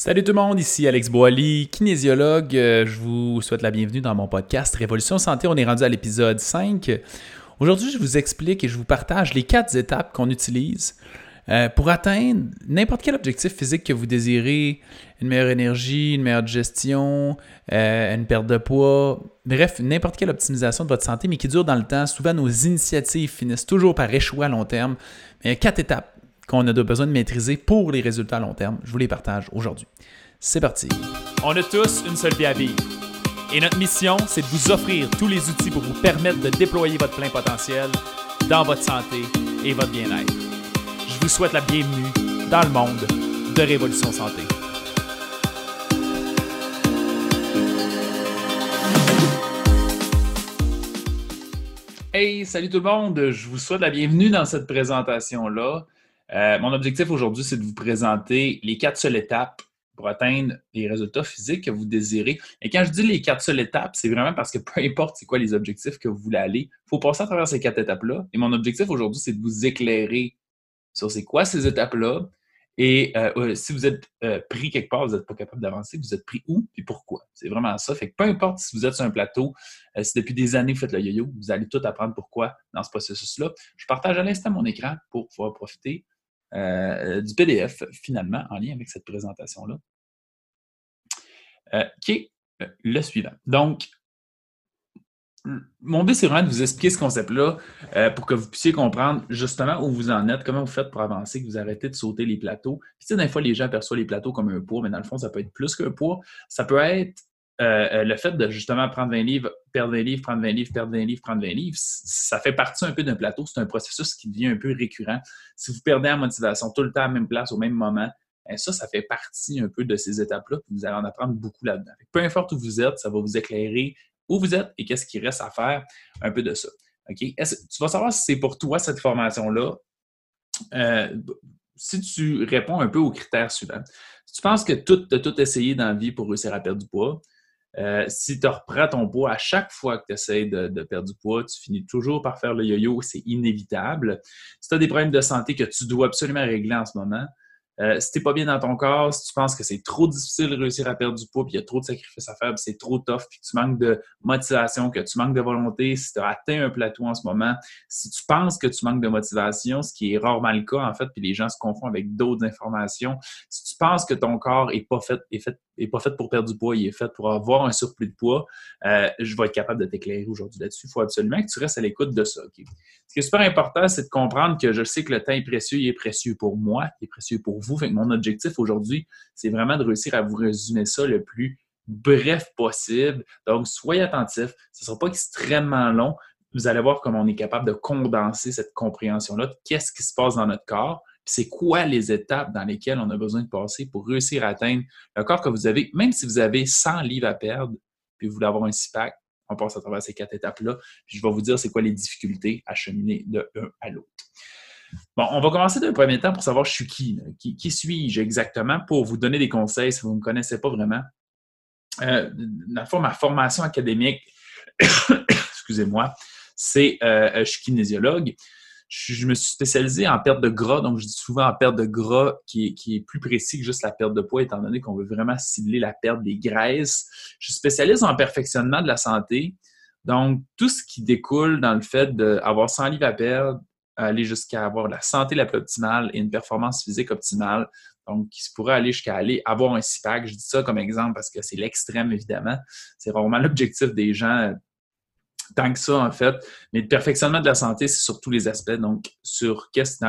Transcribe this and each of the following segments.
Salut tout le monde, ici Alex Boily, kinésiologue. Euh, je vous souhaite la bienvenue dans mon podcast Révolution Santé. On est rendu à l'épisode 5. Aujourd'hui, je vous explique et je vous partage les quatre étapes qu'on utilise euh, pour atteindre n'importe quel objectif physique que vous désirez, une meilleure énergie, une meilleure gestion, euh, une perte de poids, bref, n'importe quelle optimisation de votre santé, mais qui dure dans le temps. Souvent, nos initiatives finissent toujours par échouer à long terme. Mais il y a quatre étapes qu'on a besoin de maîtriser pour les résultats à long terme. Je vous les partage aujourd'hui. C'est parti. On a tous une seule vie à vivre. Et notre mission, c'est de vous offrir tous les outils pour vous permettre de déployer votre plein potentiel dans votre santé et votre bien-être. Je vous souhaite la bienvenue dans le monde de Révolution Santé. Hey, salut tout le monde. Je vous souhaite la bienvenue dans cette présentation-là. Euh, mon objectif aujourd'hui, c'est de vous présenter les quatre seules étapes pour atteindre les résultats physiques que vous désirez. Et quand je dis les quatre seules étapes, c'est vraiment parce que peu importe c'est quoi les objectifs que vous voulez aller, il faut passer à travers ces quatre étapes-là. Et mon objectif aujourd'hui, c'est de vous éclairer sur c'est quoi ces étapes-là. Et euh, euh, si vous êtes pris quelque part, vous n'êtes pas capable d'avancer, vous êtes pris où et pourquoi? C'est vraiment ça. Fait que peu importe si vous êtes sur un plateau, si depuis des années vous faites le yo-yo, vous allez tout apprendre pourquoi dans ce processus-là. Je partage à l'instant mon écran pour pouvoir profiter euh, du PDF, finalement, en lien avec cette présentation-là, euh, qui est euh, le suivant. Donc, mon but, c'est vraiment de vous expliquer ce concept-là pour que vous puissiez comprendre justement où vous en êtes, comment vous faites pour avancer, que vous arrêtez de sauter les plateaux. Puis, tu sais, des fois, les gens aperçoivent les plateaux comme un poids, mais dans le fond, ça peut être plus qu'un poids. Ça peut être euh, euh, le fait de justement prendre 20 livres, perdre 20 livres, prendre 20 livres, perdre 20 livres, prendre 20 livres, ça fait partie un peu d'un plateau. C'est un processus qui devient un peu récurrent. Si vous perdez en motivation tout le temps à la même place, au même moment, ben ça, ça fait partie un peu de ces étapes-là. Vous allez en apprendre beaucoup là-dedans. Peu importe où vous êtes, ça va vous éclairer où vous êtes et qu'est-ce qui reste à faire, un peu de ça. Tu vas savoir si c'est pour toi cette formation-là. Euh, si tu réponds un peu aux critères suivants. Si tu penses que tout, tu as tout essayé dans la vie pour réussir à perdre du poids, euh, si tu reprends ton poids à chaque fois que tu essaies de, de, perdre du poids, tu finis toujours par faire le yo-yo, c'est inévitable. Si tu as des problèmes de santé que tu dois absolument régler en ce moment, euh, si tu n'es pas bien dans ton corps, si tu penses que c'est trop difficile de réussir à perdre du poids, puis il y a trop de sacrifices à faire, puis c'est trop tough, puis que tu manques de motivation, que tu manques de volonté, si tu as atteint un plateau en ce moment, si tu penses que tu manques de motivation, ce qui est rarement le cas en fait, puis les gens se confondent avec d'autres informations, si tu penses que ton corps n'est pas fait, est fait, est pas fait pour perdre du poids, il est fait pour avoir un surplus de poids, euh, je vais être capable de t'éclairer aujourd'hui là-dessus. Il faut absolument que tu restes à l'écoute de ça. Ce qui est super important, c'est de comprendre que je sais que le temps est précieux, il est précieux pour moi, il est précieux pour vous mon objectif aujourd'hui, c'est vraiment de réussir à vous résumer ça le plus bref possible. Donc, soyez attentifs. Ce ne sera pas extrêmement long. Vous allez voir comment on est capable de condenser cette compréhension-là qu'est-ce qui se passe dans notre corps, c'est quoi les étapes dans lesquelles on a besoin de passer pour réussir à atteindre le corps que vous avez, même si vous avez 100 livres à perdre, puis vous voulez avoir un six-pack, on passe à travers ces quatre étapes-là, je vais vous dire c'est quoi les difficultés à cheminer de l'un à l'autre. Bon, on va commencer d'un premier temps pour savoir je suis qui. Qui, suis-je exactement? Pour vous donner des conseils si vous ne me connaissez pas vraiment. Euh, ma formation académique, excusez-moi, c'est euh, je suis kinésiologue. Je, me suis spécialisé en perte de gras, donc je dis souvent en perte de gras qui est, plus précis que juste la perte de poids, étant donné qu'on veut vraiment cibler la perte des graisses. Je suis spécialiste en perfectionnement de la santé. Donc, tout ce qui découle dans le fait d'avoir 100 livres à perdre, aller jusqu'à avoir la santé la plus optimale et une performance physique optimale. Donc, qui se pourrait aller jusqu'à aller avoir un CIPAC. Je dis ça comme exemple parce que c'est l'extrême, évidemment. C'est vraiment l'objectif des gens tant que ça, en fait. Mais le perfectionnement de la santé, c'est sur tous les aspects. Donc, sur qu'est-ce que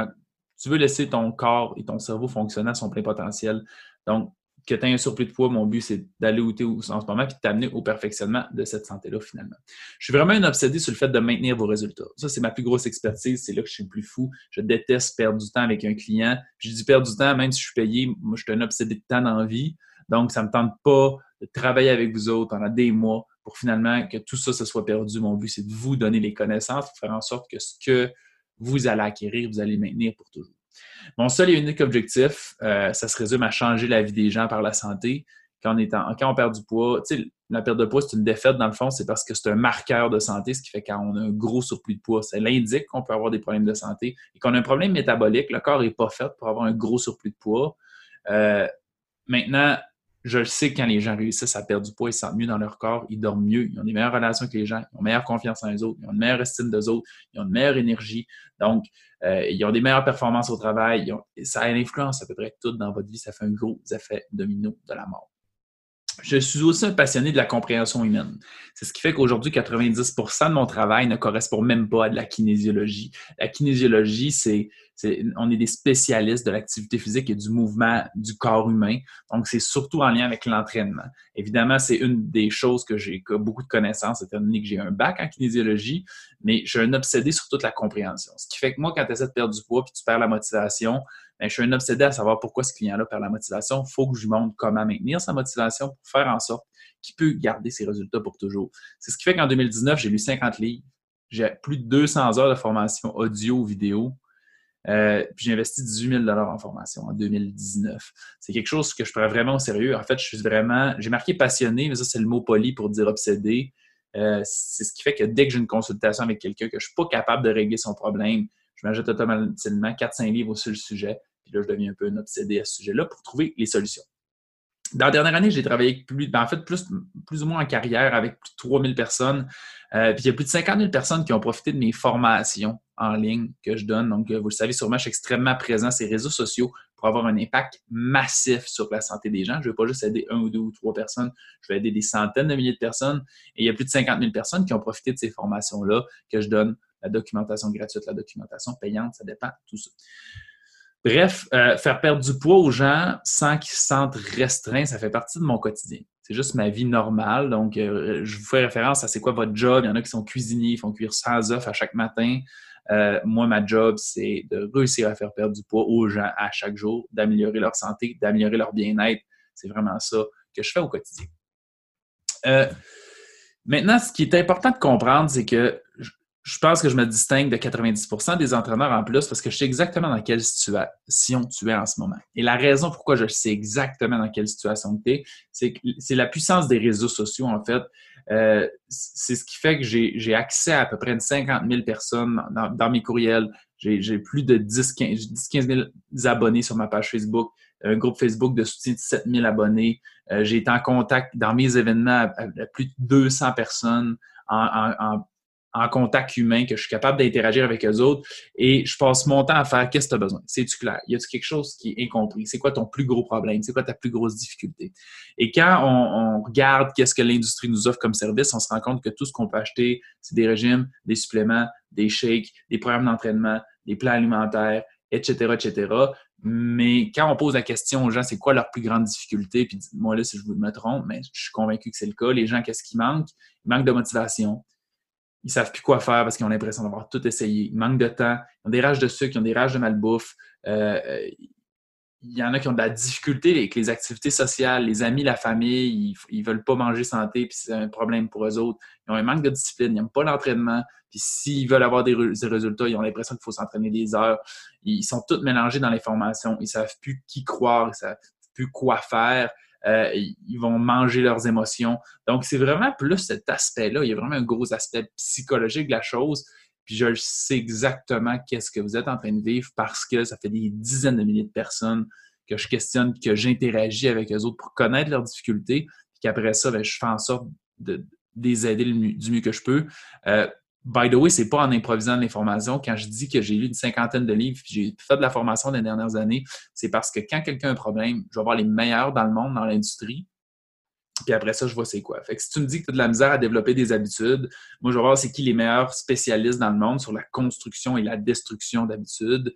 tu veux laisser ton corps et ton cerveau fonctionner à son plein potentiel. Donc, que tu aies un surplus de poids, mon but, c'est d'aller où tu es en ce moment et de t'amener au perfectionnement de cette santé-là, finalement. Je suis vraiment un obsédé sur le fait de maintenir vos résultats. Ça, c'est ma plus grosse expertise. C'est là que je suis le plus fou. Je déteste perdre du temps avec un client. Je dis perdre du temps, même si je suis payé. Moi, je suis un obsédé de temps dans la vie. Donc, ça ne me tente pas de travailler avec vous autres pendant des mois pour finalement que tout ça se soit perdu. Mon but, c'est de vous donner les connaissances pour faire en sorte que ce que vous allez acquérir, vous allez maintenir pour toujours. Mon seul et unique objectif, euh, ça se résume à changer la vie des gens par la santé. Quand on, perd du poids, la perte de poids, c'est une défaite dans le fond, c'est parce que c'est un marqueur de santé, ce qui fait quand on a un gros surplus de poids, ça l'indique qu'on peut avoir des problèmes de santé et qu'on a un problème métabolique. Le corps n'est pas fait pour avoir un gros surplus de poids. Euh, maintenant, je sais que quand les gens réussissent à perdre du poids, ils se sentent mieux dans leur corps, ils dorment mieux, ils ont des meilleures relations avec les gens, ils ont meilleure confiance en les autres, ils ont une meilleure estime d'eux autres, ils ont une meilleure énergie. Donc, euh, ils ont des meilleures performances au travail. ça a une influence à peu près tout dans votre vie. Ça fait un gros effet domino de la mort. Je suis aussi un passionné de la compréhension humaine. C'est ce qui fait qu'aujourd'hui, 90% de mon travail ne correspond même pas à de la kinésiologie. La kinésiologie, c'est, on est des spécialistes de l'activité physique et du mouvement du corps humain. Donc, c'est surtout en lien avec l'entraînement. Évidemment, c'est une des choses que j'ai beaucoup de connaissances, étant donné que j'ai un bac en kinésiologie, mais suis un obsédé sur toute la compréhension. Ce qui fait que moi, quand tu essaies de perdre du poids puis tu perds la motivation, ben, je suis un obsédé à savoir pourquoi ce client-là perd la motivation. Il faut que je lui montre comment maintenir sa motivation pour faire en sorte qu'il peut garder ses résultats pour toujours. C'est ce qui fait qu'en 2019, j'ai lu 50 livres. J'ai plus de 200 heures de formation audio, vidéo. Euh, puis j'ai investi 18 000 en formation en 2019. C'est quelque chose que je prends vraiment au sérieux. En fait, je suis vraiment, j'ai marqué passionné, mais ça, c'est le mot poli pour dire obsédé. Euh, c'est ce qui fait que dès que j'ai une consultation avec quelqu'un que je ne suis pas capable de régler son problème, je m'ajoute automatiquement 4-5 livres sur le sujet. Puis là, je deviens un peu un obsédé à ce sujet-là pour trouver les solutions. Dans la dernière année, j'ai travaillé plus, ben, en fait, plus, ou moins en carrière avec plus de 3000 personnes. Euh, puis il y a plus de 50 000 personnes qui ont profité de mes formations en ligne que je donne. Donc, euh, vous le savez sûrement, je suis extrêmement présent sur les réseaux sociaux pour avoir un impact massif sur la santé des gens. Je ne vais pas juste aider un ou deux ou trois personnes, je vais aider des centaines de milliers de personnes. Et il y a plus de 50 000 personnes qui ont profité de ces formations-là que je donne, la documentation gratuite, la documentation payante, ça dépend, tout ça. Bref, euh, faire perdre du poids aux gens sans qu'ils se sentent restreints, ça fait partie de mon quotidien. C'est juste ma vie normale. Donc, euh, je vous fais référence à c'est quoi votre job. Il y en a qui sont cuisiniers, ils font cuire 100 œufs à chaque matin. Euh, moi, ma job, c'est de réussir à faire perdre du poids aux gens à chaque jour, d'améliorer leur santé, d'améliorer leur bien-être. C'est vraiment ça que je fais au quotidien. maintenant, ce qui est important de comprendre, c'est que je pense que je me distingue de 90% des entraîneurs en plus parce que je sais exactement dans quelle situation tu es en ce moment. Et la raison pourquoi je sais exactement dans quelle situation tu es, c'est la puissance des réseaux sociaux, en fait. Euh, c'est ce qui fait que j'ai accès à à peu près une 50 000 personnes dans, mes courriels. J'ai plus de 10, 15, 000 abonnés sur ma page Facebook, un groupe Facebook de soutien de 7 000 abonnés. Euh, j'ai été en contact dans mes événements avec plus de 200 personnes en contact humain, que je suis capable d'interagir avec eux autres et je passe mon temps à faire qu'est-ce que tu as besoin? C'est-tu clair? Y a-t-il quelque chose qui est incompris? C'est quoi ton plus gros problème? C'est quoi ta plus grosse difficulté? Et quand on, regarde qu'est-ce que l'industrie nous offre comme service, on se rend compte que tout ce qu'on peut acheter, c'est des régimes, des suppléments, des shakes, des programmes d'entraînement, des plans alimentaires, etc., etc. Mais quand on pose la question aux gens, c'est quoi leur plus grande difficulté? Puis moi là, si je vous me trompe, mais je suis convaincu que c'est le cas. Les gens, qu'est-ce qui manque? Il manque de motivation ils savent plus quoi faire parce qu'ils ont l'impression d'avoir tout essayé. Ils manquent de temps, ils ont des rages de sucre, ils ont des rages de malbouffe. Euh, il y en a qui ont de la difficulté avec les activités sociales, les amis, la famille, ils, ne veulent pas manger santé, puis c'est un problème pour eux autres. Ils ont un manque de discipline, ils n'aiment pas l'entraînement, puis s'ils veulent avoir des, résultats, ils ont l'impression qu'il faut s'entraîner des heures. Ils sont tous mélangés dans les formations, ils savent plus qui croire, ils savent plus quoi faire. Euh, ils vont manger leurs émotions. Donc, c'est vraiment plus cet aspect-là. Il y a vraiment un gros aspect psychologique de la chose. Puis je sais exactement qu'est-ce que vous êtes en train de vivre parce que ça fait des dizaines de milliers de personnes que je questionne, que j'interagis avec eux autres pour connaître leurs difficultés. Puis qu'après ça, ben, je fais en sorte de, les aider du mieux que je peux. Euh, By the way, c'est pas en improvisant l'information. Quand je dis que j'ai lu une cinquantaine de livres et j'ai fait de la formation les dernières années, c'est parce que quand quelqu'un a un problème, je vais voir les meilleurs dans le monde, dans l'industrie. Puis après ça, je vois c'est quoi. Fait que si tu me dis que tu as de la misère à développer des habitudes, moi, je vais voir c'est qui les meilleurs spécialistes dans le monde sur la construction et la destruction d'habitudes.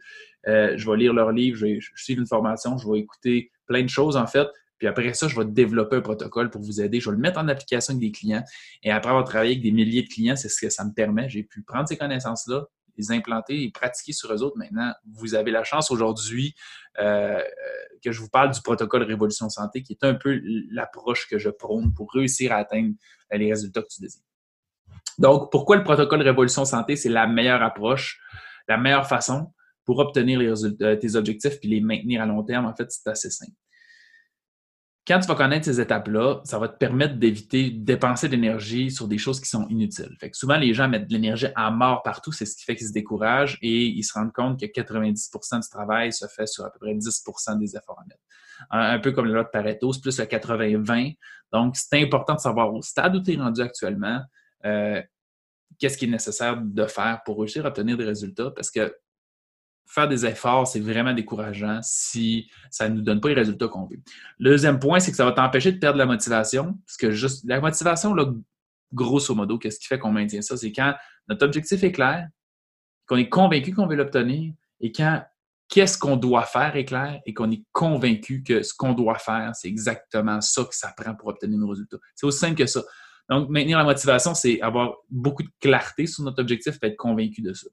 Euh, je vais lire leurs livres, je vais suivre une formation, je vais écouter plein de choses, en fait. Puis après ça, je vais développer un protocole pour vous aider. Je vais le mettre en application avec des clients. Et après avoir travaillé avec des milliers de clients, c'est ce que ça me permet. J'ai pu prendre ces connaissances-là, les implanter et pratiquer sur eux autres. Maintenant, vous avez la chance aujourd'hui euh, que je vous parle du protocole Révolution Santé, qui est un peu l'approche que je prône pour réussir à atteindre les résultats que tu désires. Donc, pourquoi le protocole Révolution Santé, c'est la meilleure approche, la meilleure façon pour obtenir les tes objectifs puis les maintenir à long terme? En fait, c'est assez simple quand tu vas connaître ces étapes-là, ça va te permettre d'éviter de dépenser de l'énergie sur des choses qui sont inutiles. Fait que souvent, les gens mettent de l'énergie à mort partout, c'est ce qui fait qu'ils se découragent et ils se rendent compte que 90% du travail se fait sur à peu près 10% des efforts à mettre. Un, peu comme le lot de Pareto, c'est plus le 80-20. Donc, c'est important de savoir au stade où tu es rendu actuellement, euh, qu'est-ce qui est nécessaire de faire pour réussir à obtenir des résultats parce que faire des efforts, c'est vraiment décourageant si ça ne nous donne pas les résultats qu'on veut. Le deuxième point, c'est que ça va t'empêcher de perdre la motivation. Parce que juste la motivation, grosso modo, qu'est-ce qui fait qu'on maintient ça? C'est quand notre objectif est clair, qu'on est convaincu qu'on veut l'obtenir, et quand qu'est-ce qu'on doit faire est clair et qu'on est convaincu que ce qu'on doit faire, c'est exactement ça que ça prend pour obtenir nos résultats. C'est aussi simple que ça. Donc, maintenir la motivation, c'est avoir beaucoup de clarté sur notre objectif et être convaincu de ça.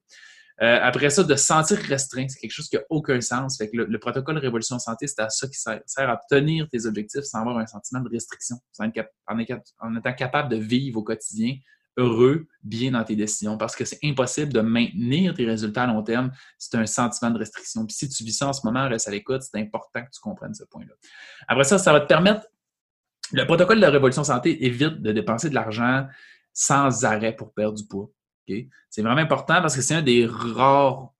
Euh, après ça, de sentir restreint, c'est quelque chose qui n'a aucun sens. Fait que le, protocole Révolution Santé, c'est à ça qui sert, à obtenir tes objectifs sans avoir un sentiment de restriction, en, en étant capable de vivre au quotidien heureux, bien dans tes décisions, parce que c'est impossible de maintenir tes résultats à long terme c'est un sentiment de restriction. Puis si tu vis ça en ce moment, reste à l'écoute, c'est important que tu comprennes ce point-là. Après ça, ça va te permettre le protocole de Révolution Santé évite de dépenser de l'argent sans arrêt pour perdre du poids. C'est vraiment important parce que c'est un des rares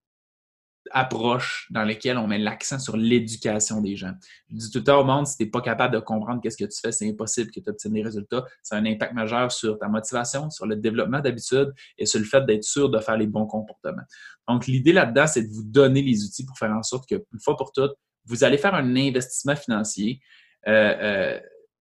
approches dans lesquelles on met l'accent sur l'éducation des gens. Je dis tout le temps au monde, si tu n'es pas capable de comprendre qu'est-ce que tu fais, c'est impossible que tu obtiennes des résultats. Ça a un impact majeur sur ta motivation, sur le développement d'habitudes et sur le fait d'être sûr de faire les bons comportements. Donc, l'idée là-dedans, c'est de vous donner les outils pour faire en sorte que, une fois pour toutes, vous allez faire un investissement financier euh, euh,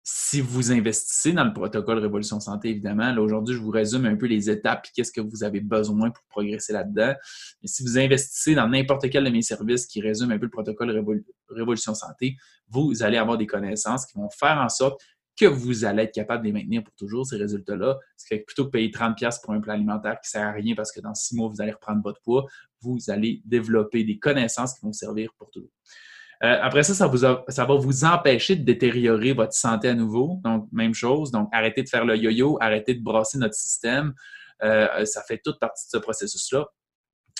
si vous investissez dans le protocole Révolution Santé, évidemment, là aujourd'hui, je vous résume un peu les étapes et qu'est-ce que vous avez besoin pour progresser là-dedans. Mais si vous investissez dans n'importe quel de mes services qui résume un peu le protocole Révolution Santé, vous allez avoir des connaissances qui vont faire en sorte que vous allez être capable de les maintenir pour toujours, ces résultats-là. Ce que plutôt que payer 30$ pour un plan alimentaire qui ne sert à rien parce que dans six mois, vous allez reprendre votre poids, vous allez développer des connaissances qui vont servir pour toujours. Euh, après ça, ça, va vous empêcher de détériorer votre santé à nouveau. Donc, même chose. Donc, arrêtez de faire le yo-yo, arrêtez de brasser notre système. Euh, ça fait toute partie de ce processus-là.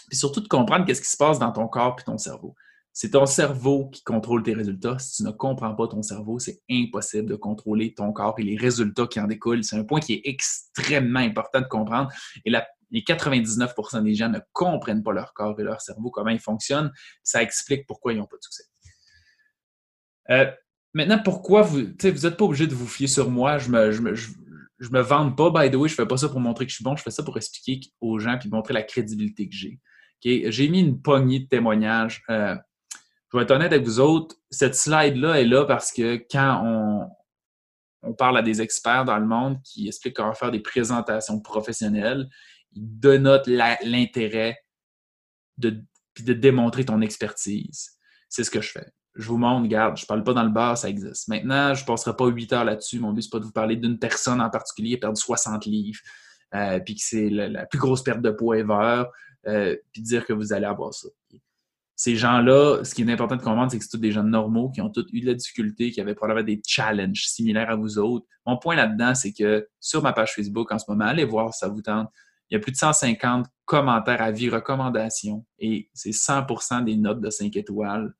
Puis surtout de comprendre qu'est-ce qui se passe dans ton corps et ton cerveau. C'est ton cerveau qui contrôle tes résultats. Si tu ne comprends pas ton cerveau, c'est impossible de contrôler ton corps et les résultats qui en découlent. C'est un point qui est extrêmement important de comprendre. Et les 99% des gens ne comprennent pas leur corps et leur cerveau, comment ils fonctionnent. Ça explique pourquoi ils n'ont pas de succès. Euh, maintenant, pourquoi vous n'êtes pas obligé de vous fier sur moi? Je me, me, vante pas, by the way, je fais pas ça pour montrer que je suis bon, je fais ça pour expliquer aux gens et montrer la crédibilité que j'ai. J'ai mis une poignée de témoignages. Euh, je vais être honnête avec vous autres, cette slide-là est là parce que quand on, on parle à des experts dans le monde qui expliquent comment faire des présentations professionnelles, ils dénotent l'intérêt de, de démontrer ton expertise. C'est ce que je fais je vous montre, regarde, je parle pas dans le bar, ça existe. Maintenant, je ne passerai pas huit heures là-dessus. Mon but, ce n'est pas de vous parler d'une personne en particulier perdre 60 livres, euh, puis que c'est la, plus grosse perte de poids ever, euh, puis dire que vous allez avoir ça. Ces gens-là, ce qui est important de comprendre, c'est que c'est tous des gens normaux qui ont tous eu de la difficulté, qui avaient probablement des challenges similaires à vous autres. Mon point là-dedans, c'est que sur ma page Facebook en ce moment, allez voir si ça vous tente. Il y a plus de 150 commentaires, avis, recommandations et c'est 100% des notes de 5 étoiles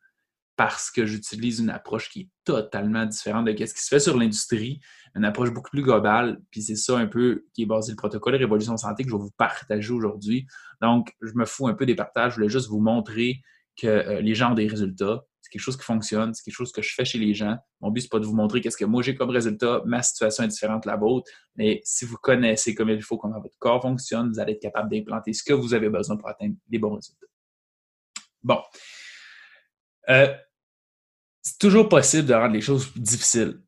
parce que j'utilise une approche qui est totalement différente de ce qui se fait sur l'industrie, une approche beaucoup plus globale, puis c'est ça un peu qui est basé le protocole Révolution Santé que je vais vous partager aujourd'hui. Donc, je me fous un peu des partages, je voulais juste vous montrer que euh, les gens ont des résultats, c'est quelque chose qui fonctionne, c'est quelque chose que je fais chez les gens. Mon but, c'est pas de vous montrer qu'est-ce que moi j'ai comme résultat, ma situation est différente de la vôtre, mais si vous connaissez comme il faut comment votre corps fonctionne, vous allez être capable d'implanter ce que vous avez besoin pour atteindre les bons résultats. Bon. Euh, c'est toujours possible de rendre les choses difficiles.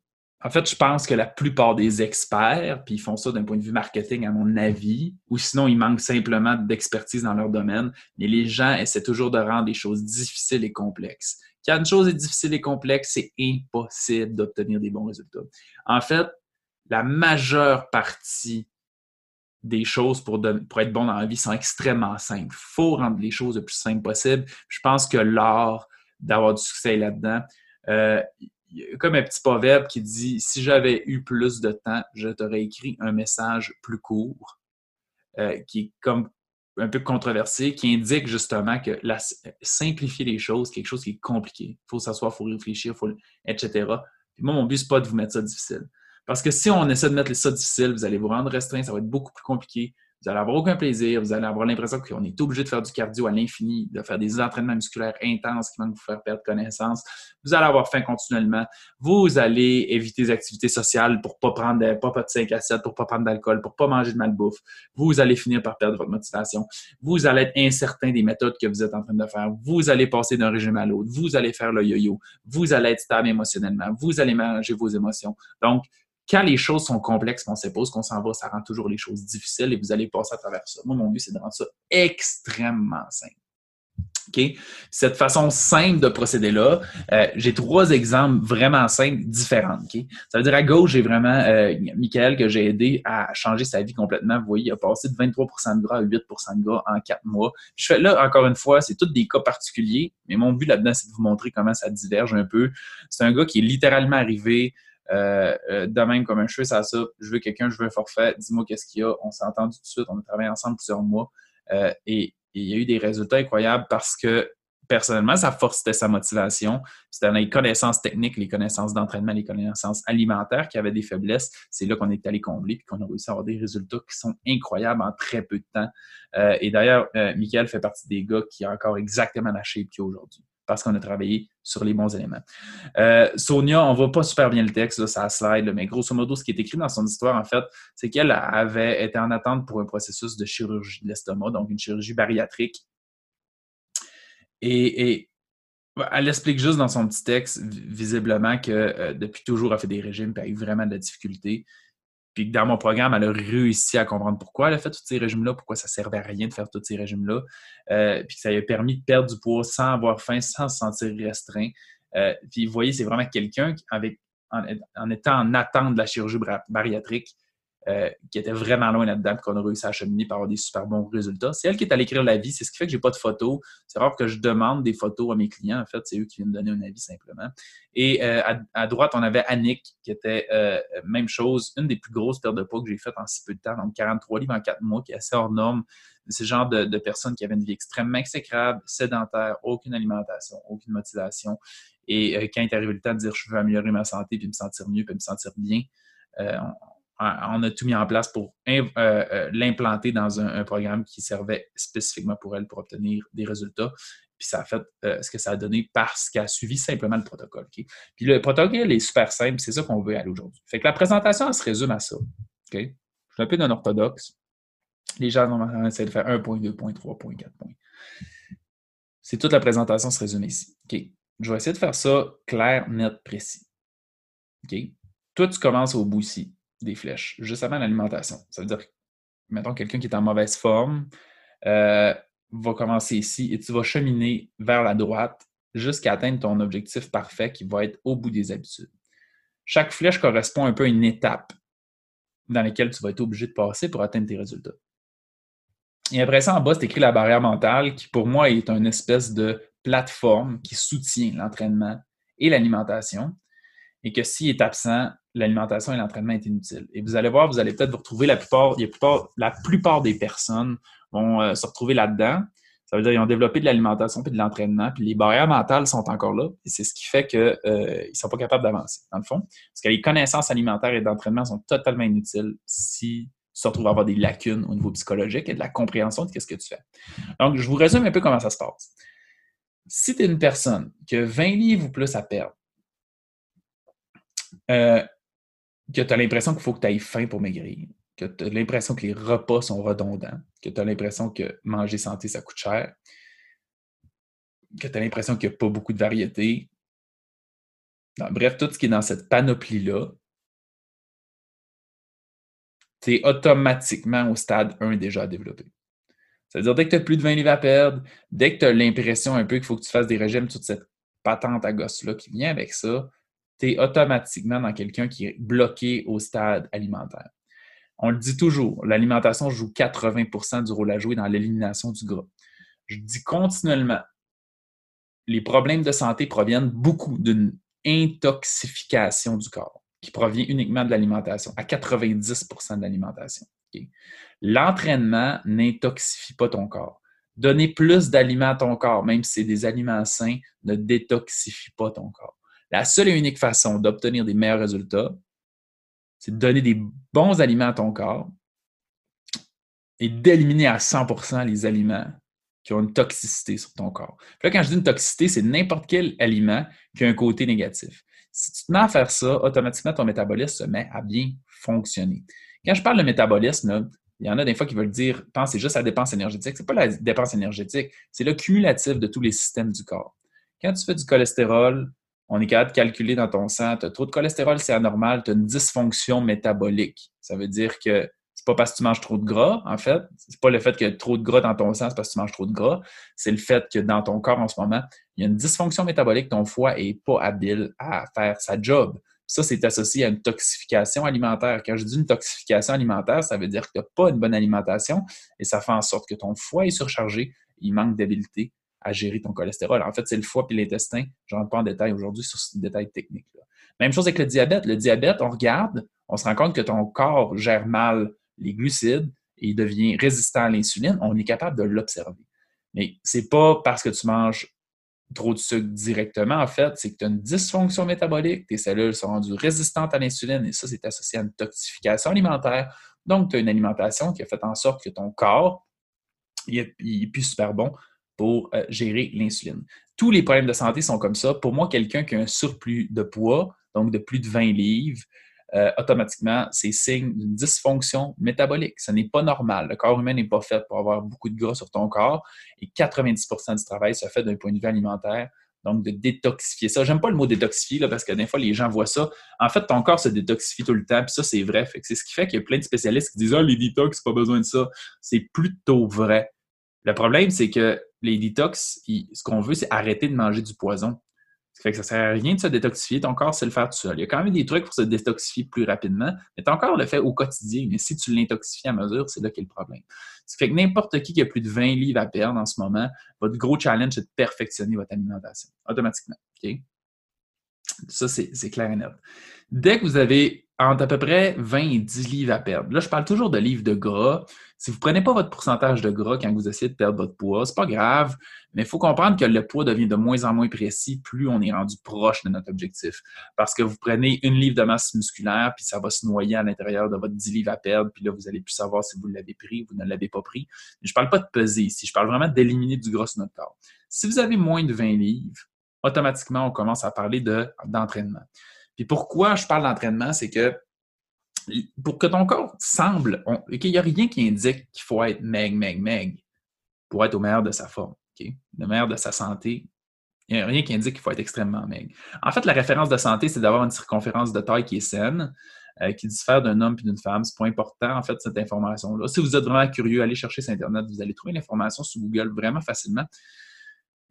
En fait, je pense que la plupart des experts, puis ils font ça d'un point de vue marketing, à mon avis, ou sinon ils manquent simplement d'expertise dans leur domaine, mais les gens essaient toujours de rendre les choses difficiles et complexes. Quand une chose est difficile et complexe, c'est impossible d'obtenir des bons résultats. En fait, la majeure partie des choses pour, être bon dans la vie sont extrêmement simples. Il faut rendre les choses le plus simples possible. Je pense que l'art d'avoir du succès là-dedans, euh, comme un petit proverbe qui dit Si j'avais eu plus de temps, je t'aurais écrit un message plus court, euh, qui est comme un peu controversé, qui indique justement que simplifier les choses, quelque chose qui est compliqué. Il faut s'asseoir, il faut réfléchir, faut, etc. moi, mon but, c'est pas de vous mettre ça difficile. Parce que si on essaie de mettre ça difficile, vous allez vous rendre restreint, ça va être beaucoup plus compliqué. Vous allez avoir aucun plaisir, vous allez avoir l'impression qu'on est obligé de faire du cardio à l'infini, de faire des entraînements musculaires intenses qui vont vous faire perdre connaissance. Vous allez avoir faim continuellement. Vous allez éviter les activités sociales pour pas prendre de, pas, de 5 à 7, pour pas prendre d'alcool, pour pas manger de malbouffe. Vous allez finir par perdre votre motivation. Vous allez être incertain des méthodes que vous êtes en train de faire. Vous allez passer d'un régime à l'autre. Vous allez faire le yo-yo. Vous allez être stable émotionnellement. Vous allez manger vos émotions. Donc, quand les choses sont complexes, on sait pas qu'on s'en va, ça rend toujours les choses difficiles et vous allez passer à travers ça. Moi, mon but, c'est de rendre ça extrêmement simple. Cette façon simple de procéder-là, euh, j'ai trois exemples vraiment simples, différents. OK? Ça veut dire à gauche, j'ai vraiment euh, Michael que j'ai aidé à changer sa vie complètement. Vous voyez, il a passé de 23% de gras à 8% de gras en quatre mois. Je fais là, encore une fois, c'est tous des cas particuliers, mais mon but là-dedans, c'est de vous montrer comment ça diverge un peu. C'est un gars qui est littéralement arrivé euh, euh, de même comme un cheveu, ça ça. Je veux quelqu'un, je veux un forfait, dis-moi qu'est-ce qu'il y a. On s'est entendu tout de suite, on a travaillé ensemble plusieurs mois. Euh, et, il y a eu des résultats incroyables parce que personnellement, ça forçait sa motivation. C'était les connaissances techniques, les connaissances d'entraînement, les connaissances alimentaires qui avaient des faiblesses. C'est là qu'on est allé combler et qu'on a réussi à avoir des résultats qui sont incroyables en très peu de temps. et d'ailleurs, Michael fait partie des gars qui a encore exactement la shape qu'il aujourd'hui parce qu'on a travaillé sur les bons éléments. Euh, Sonia, on voit pas super bien le texte, ça slide, mais grosso modo, ce qui est écrit dans son histoire, en fait, c'est qu'elle avait été en attente pour un processus de chirurgie de l'estomac, donc une chirurgie bariatrique. Et, elle explique juste dans son petit texte, visiblement, que euh, depuis toujours, elle fait des régimes et a eu vraiment de la difficulté. Puis dans mon programme, elle a réussi à comprendre pourquoi elle a fait tous ces régimes-là, pourquoi ça ne servait à rien de faire tous ces régimes-là. Euh, puis ça lui a permis de perdre du poids sans avoir faim, sans se sentir restreint. Euh, puis vous voyez, c'est vraiment quelqu'un avec en, étant en attente de la chirurgie bariatrique, euh, qui était vraiment loin là-dedans, qu'on a réussi à cheminer par avoir des super bons résultats. C'est elle qui est allée écrire l'avis. C'est ce qui fait que j'ai pas de photos. C'est rare que je demande des photos à mes clients. En fait, c'est eux qui viennent donner un avis simplement. Et euh, à, droite, on avait Annick, qui était euh, même chose, une des plus grosses pertes de poids que j'ai faites en si peu de temps, donc 43 livres en 4 mois, qui est assez hors norme. C'est le genre de, personnes qui avaient une vie extrêmement exécrable, sédentaire, aucune alimentation, aucune motivation. Et quand est arrivé le temps de dire je veux améliorer ma santé, puis me sentir mieux, puis me sentir bien, on a tout mis en place pour euh, euh, l'implanter dans un, programme qui servait spécifiquement pour elle pour obtenir des résultats. Puis ça a fait euh, ce que ça a donné parce qu'elle a suivi simplement le protocole. Puis le protocole est super simple, c'est ça qu'on veut aller aujourd'hui. Fait que la présentation, elle se résume à ça. Je suis un peu non orthodoxe. Les gens normalement essaient de faire 1 point, 2 points, 3 points, 4 points. C'est toute la présentation se résume ici. Je vais essayer de faire ça clair, net, précis. Toi, tu commences au bout ici des flèches, juste avant l'alimentation. Ça veut dire, mettons, quelqu'un qui est en mauvaise forme euh, va commencer ici et tu vas cheminer vers la droite jusqu'à atteindre ton objectif parfait qui va être au bout des habitudes. Chaque flèche correspond un peu à une étape dans laquelle tu vas être obligé de passer pour atteindre tes résultats. Et après ça, en bas, c'est écrit la barrière mentale qui, pour moi, est une espèce de plateforme qui soutient l'entraînement et l'alimentation et que s'il est absent, l'alimentation et l'entraînement est inutile. Et vous allez voir, vous allez peut-être vous retrouver la plupart, la plupart, des personnes vont euh, se retrouver là-dedans. Ça veut dire qu'ils ont développé de l'alimentation et de l'entraînement, puis les barrières mentales sont encore là, et c'est ce qui fait qu'ils euh, ne sont pas capables d'avancer, dans le fond. Parce que les connaissances alimentaires et d'entraînement sont totalement inutiles si tu te retrouves à avoir des lacunes au niveau psychologique et de la compréhension de ce que tu fais. Donc, je vous résume un peu comment ça se passe. Si tu es une personne qui a 20 livres ou plus à perdre, euh, que tu as l'impression qu'il faut que tu ailles faim pour maigrir, que tu as l'impression que les repas sont redondants, que tu as l'impression que manger santé, ça coûte cher, que tu as l'impression qu'il n'y a pas beaucoup de variété. bref, tout ce qui est dans cette panoplie-là, tu es automatiquement au stade 1 déjà développé. C'est-à-dire, dès que tu as plus de 20 livres à perdre, dès que tu as l'impression un peu qu'il faut que tu fasses des régimes, toute cette patente à gosse-là qui vient avec ça, tu es automatiquement dans quelqu'un qui est bloqué au stade alimentaire. On le dit toujours, l'alimentation joue 80% du rôle à jouer dans l'élimination du gras. Je dis continuellement, les problèmes de santé proviennent beaucoup d'une intoxification du corps qui provient uniquement de l'alimentation, à 90% de l'alimentation. L'entraînement n'intoxifie pas ton corps. Donner plus d'aliments à ton corps, même si c'est des aliments sains, ne détoxifie pas ton corps La seule et unique façon d'obtenir des meilleurs résultats, c'est de donner des bons aliments à ton corps et d'éliminer à 100% les aliments qui ont une toxicité sur ton corps. là, quand je dis une toxicité, c'est n'importe quel aliment qui a un côté négatif. Si tu te mets à faire ça, automatiquement, ton métabolisme se met à bien fonctionner. Quand je parle de métabolisme, il y en a des fois qui veulent dire, pensez juste à la dépense énergétique. Ce n'est pas la dépense énergétique, c'est le cumulatif de tous les systèmes du corps. Quand tu fais du cholestérol, on est capable de calculer dans ton sang, tu as trop de cholestérol, c'est anormal, tu as une dysfonction métabolique. Ça veut dire que c'est pas parce que tu manges trop de gras, en fait. C'est pas le fait qu'il y a trop de gras dans ton sang, c'est parce que tu manges trop de gras. C'est le fait que dans ton corps en ce moment, il y a une dysfonction métabolique, ton foie est pas habile à faire sa job. Ça, c'est associé à une toxification alimentaire. Quand je dis une toxification alimentaire, ça veut dire que tu n'as pas une bonne alimentation et ça fait en sorte que ton foie est surchargé, il manque d'habileté à gérer ton cholestérol. En fait, c'est le foie et l'intestin. Je ne rentre pas en détail aujourd'hui sur ce détail technique. -là. Même chose avec le diabète. Le diabète, on regarde, on se rend compte que ton corps gère mal les glucides et il devient résistant à l'insuline. On est capable de l'observer. Mais ce n'est pas parce que tu manges trop de sucre directement, en fait, c'est que tu as une dysfonction métabolique, tes cellules sont rendues résistantes à l'insuline et ça, c'est associé à une toxification alimentaire. Donc, tu as une alimentation qui a fait en sorte que ton corps, il est, plus super bon pour euh, gérer l'insuline. Tous les problèmes de santé sont comme ça. Pour moi, quelqu'un qui a un surplus de poids, donc de plus de 20 livres, euh, automatiquement, c'est signe d'une dysfonction métabolique. Ce n'est pas normal. Le corps humain n'est pas fait pour avoir beaucoup de gras sur ton corps et 90% du travail se fait d'un point de vue alimentaire. Donc, de détoxifier ça. J'aime pas le mot détoxifier là, parce que des fois, les gens voient ça. En fait, ton corps se détoxifie tout le temps, puis ça, c'est vrai. c'est ce qui fait qu'il y a plein de spécialistes qui disent Ah, les détox, pas besoin de ça. C'est plutôt vrai. Le problème, c'est que les détox, ce qu'on veut, c'est arrêter de manger du poison. Ça fait que ça sert à rien de se détoxifier. Ton corps sait le faire tout seul. Il y a quand même des trucs pour se détoxifier plus rapidement, mais ton corps le fait au quotidien. Mais si tu l'intoxifies à mesure, c'est là qu'est le problème. Ça fait que n'importe qui qui a plus de 20 livres à perdre en ce moment, votre gros challenge, c'est de perfectionner votre alimentation automatiquement. Ça, c'est clair et net. Dès que vous avez entre à peu près 20 et 10 livres à perdre, là, je parle toujours de livres de gras. Si vous ne prenez pas votre pourcentage de gras quand vous essayez de perdre votre poids, ce n'est pas grave, mais il faut comprendre que le poids devient de moins en moins précis plus on est rendu proche de notre objectif. Parce que vous prenez une livre de masse musculaire, puis ça va se noyer à l'intérieur de votre 10 livres à perdre, puis là, vous allez plus savoir si vous l'avez pris ou vous ne l'avez pas pris. je ne parle pas de peser ici, je parle vraiment d'éliminer du gras sur notre corps. Si vous avez moins de 20 livres, automatiquement, on commence à parler d'entraînement. Puis pourquoi je parle d'entraînement, c'est que pour que ton corps semble, qu'il n'y a rien qui indique qu'il faut être meg, meg, meg pour être au meilleur de sa forme, le meilleur de sa santé. Il n'y a rien qui indique qu'il faut être extrêmement meg. En fait, la référence de santé, c'est d'avoir une circonférence de taille qui est saine, euh, qui diffère d'un homme et d'une femme. C'est pas important, en fait, cette information-là. Si vous êtes vraiment curieux, allez chercher sur Internet, vous allez trouver l'information sur Google vraiment facilement.